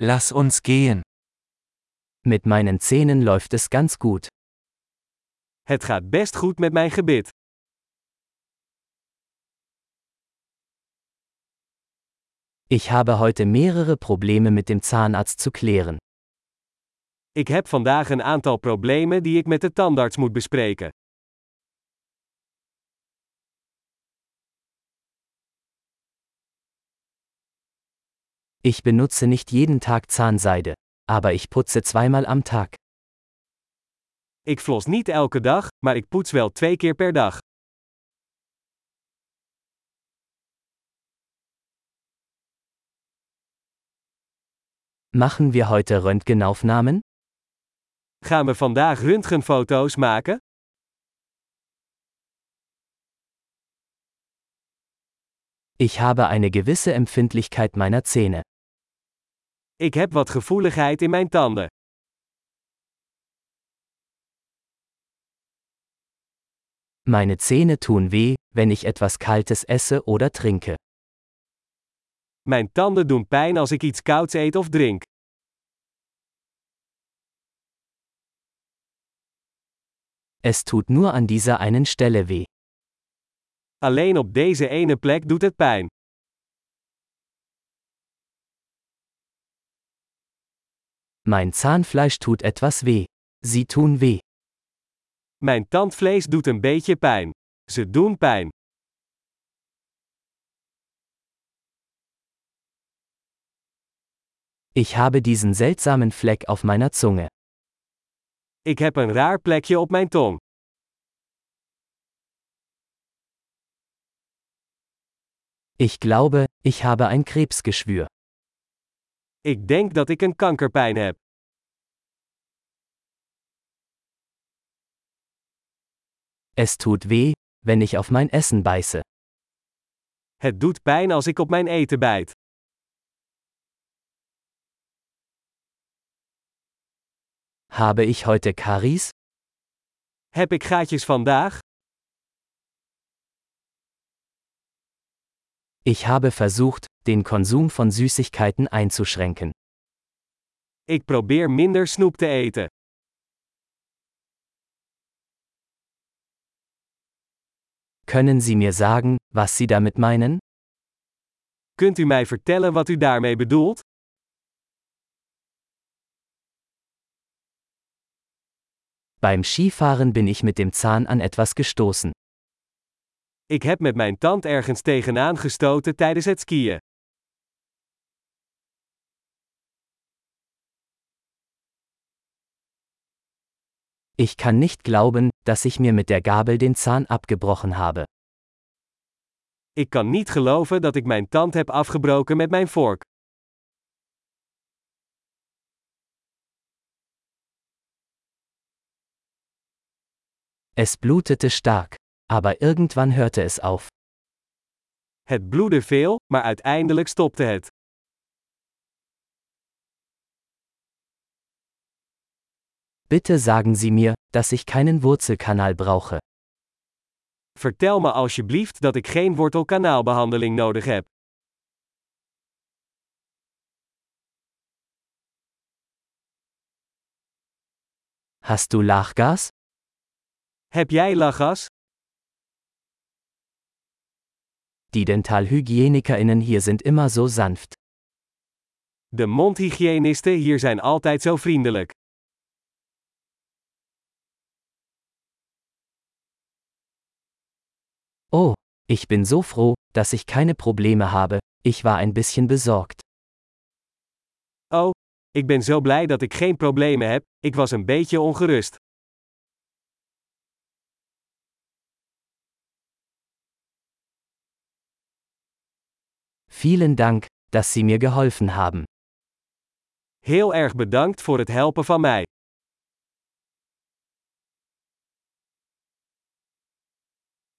Lass uns gehen. Mit meinen Zähnen läuft es ganz gut. Het gaat best goed met mijn gebit. Ich habe heute mehrere Probleme mit dem Zahnarzt zu klären. Ik heb vandaag een aantal problemen die ik met de tandarts moet bespreken. Ich benutze nicht jeden Tag Zahnseide, aber ich putze zweimal am Tag. Ik flos niet elke dag, maar ik poets wel twee keer per dag. Machen wir heute Röntgenaufnahmen? Gaan we vandaag röntgenfoto's maken? Ich habe eine gewisse Empfindlichkeit meiner Zähne. Ik heb wat gevoeligheid in mijn tanden. Meine Zähne tun weh, wenn ich etwas Kaltes esse oder trinke. Mijn tanden doen pijn als ik iets kouds eet of drink. Es tut nur an dieser einen Stelle weh. Alleen op deze ene plek doet het pijn. Mein Zahnfleisch tut etwas weh. Sie tun weh. Mijn tandvlees doet een beetje pijn. Ze doen pijn. Ich habe diesen seltsamen Fleck auf meiner Zunge. Ik heb een raar plekje op mijn tong. Ich glaube, ich habe ein Krebsgeschwür. Ik denk dat ik een kankerpijn heb. Es tut weh, wenn ich auf mein Essen beiße. Het doet pijn als ik op mijn eten bijt. Habe ich heute Karies? Heb ik gaatjes vandaag? Ich habe versucht, den Konsum von Süßigkeiten einzuschränken. Ik probeer minder snoep te eten. Können Sie mir sagen, was Sie damit meinen? Kunt u mij vertellen wat u daarmee bedoelt? Beim Skifahren bin ich mit dem Zahn an etwas gestoßen. Ik heb met mijn tand ergens tegenaan gestoten tijdens het skiën. Ich kann nicht glauben, dass ich mir mit der Gabel den Zahn abgebrochen habe. Ik kan niet geloven dat ik mijn tand heb afgebroken met mijn vork. Es blutete stark, aber irgendwann hörte es auf. Het bloedde veel, maar uiteindelijk stopte het. Bitte sagen Sie mir, dass ich keinen Wurzelkanal brauche. Vertel me alsjeblieft dat ik geen wortelkanaalbehandeling nodig heb. Hast du Lachgas? Heb jij lachgas? Die DentalhygienikerInnen hier sind immer so sanft. De mondhygiënisten hier zijn altijd zo vriendelijk. Oh, ich bin so froh, dass ich keine Probleme habe, ich war ein bisschen besorgt. Oh, ik ben zo blij dat ik geen problemen heb, ik was een beetje ongerust. Vielen Dank, dass Sie mir geholfen haben. Heel erg bedankt voor het helpen van mij.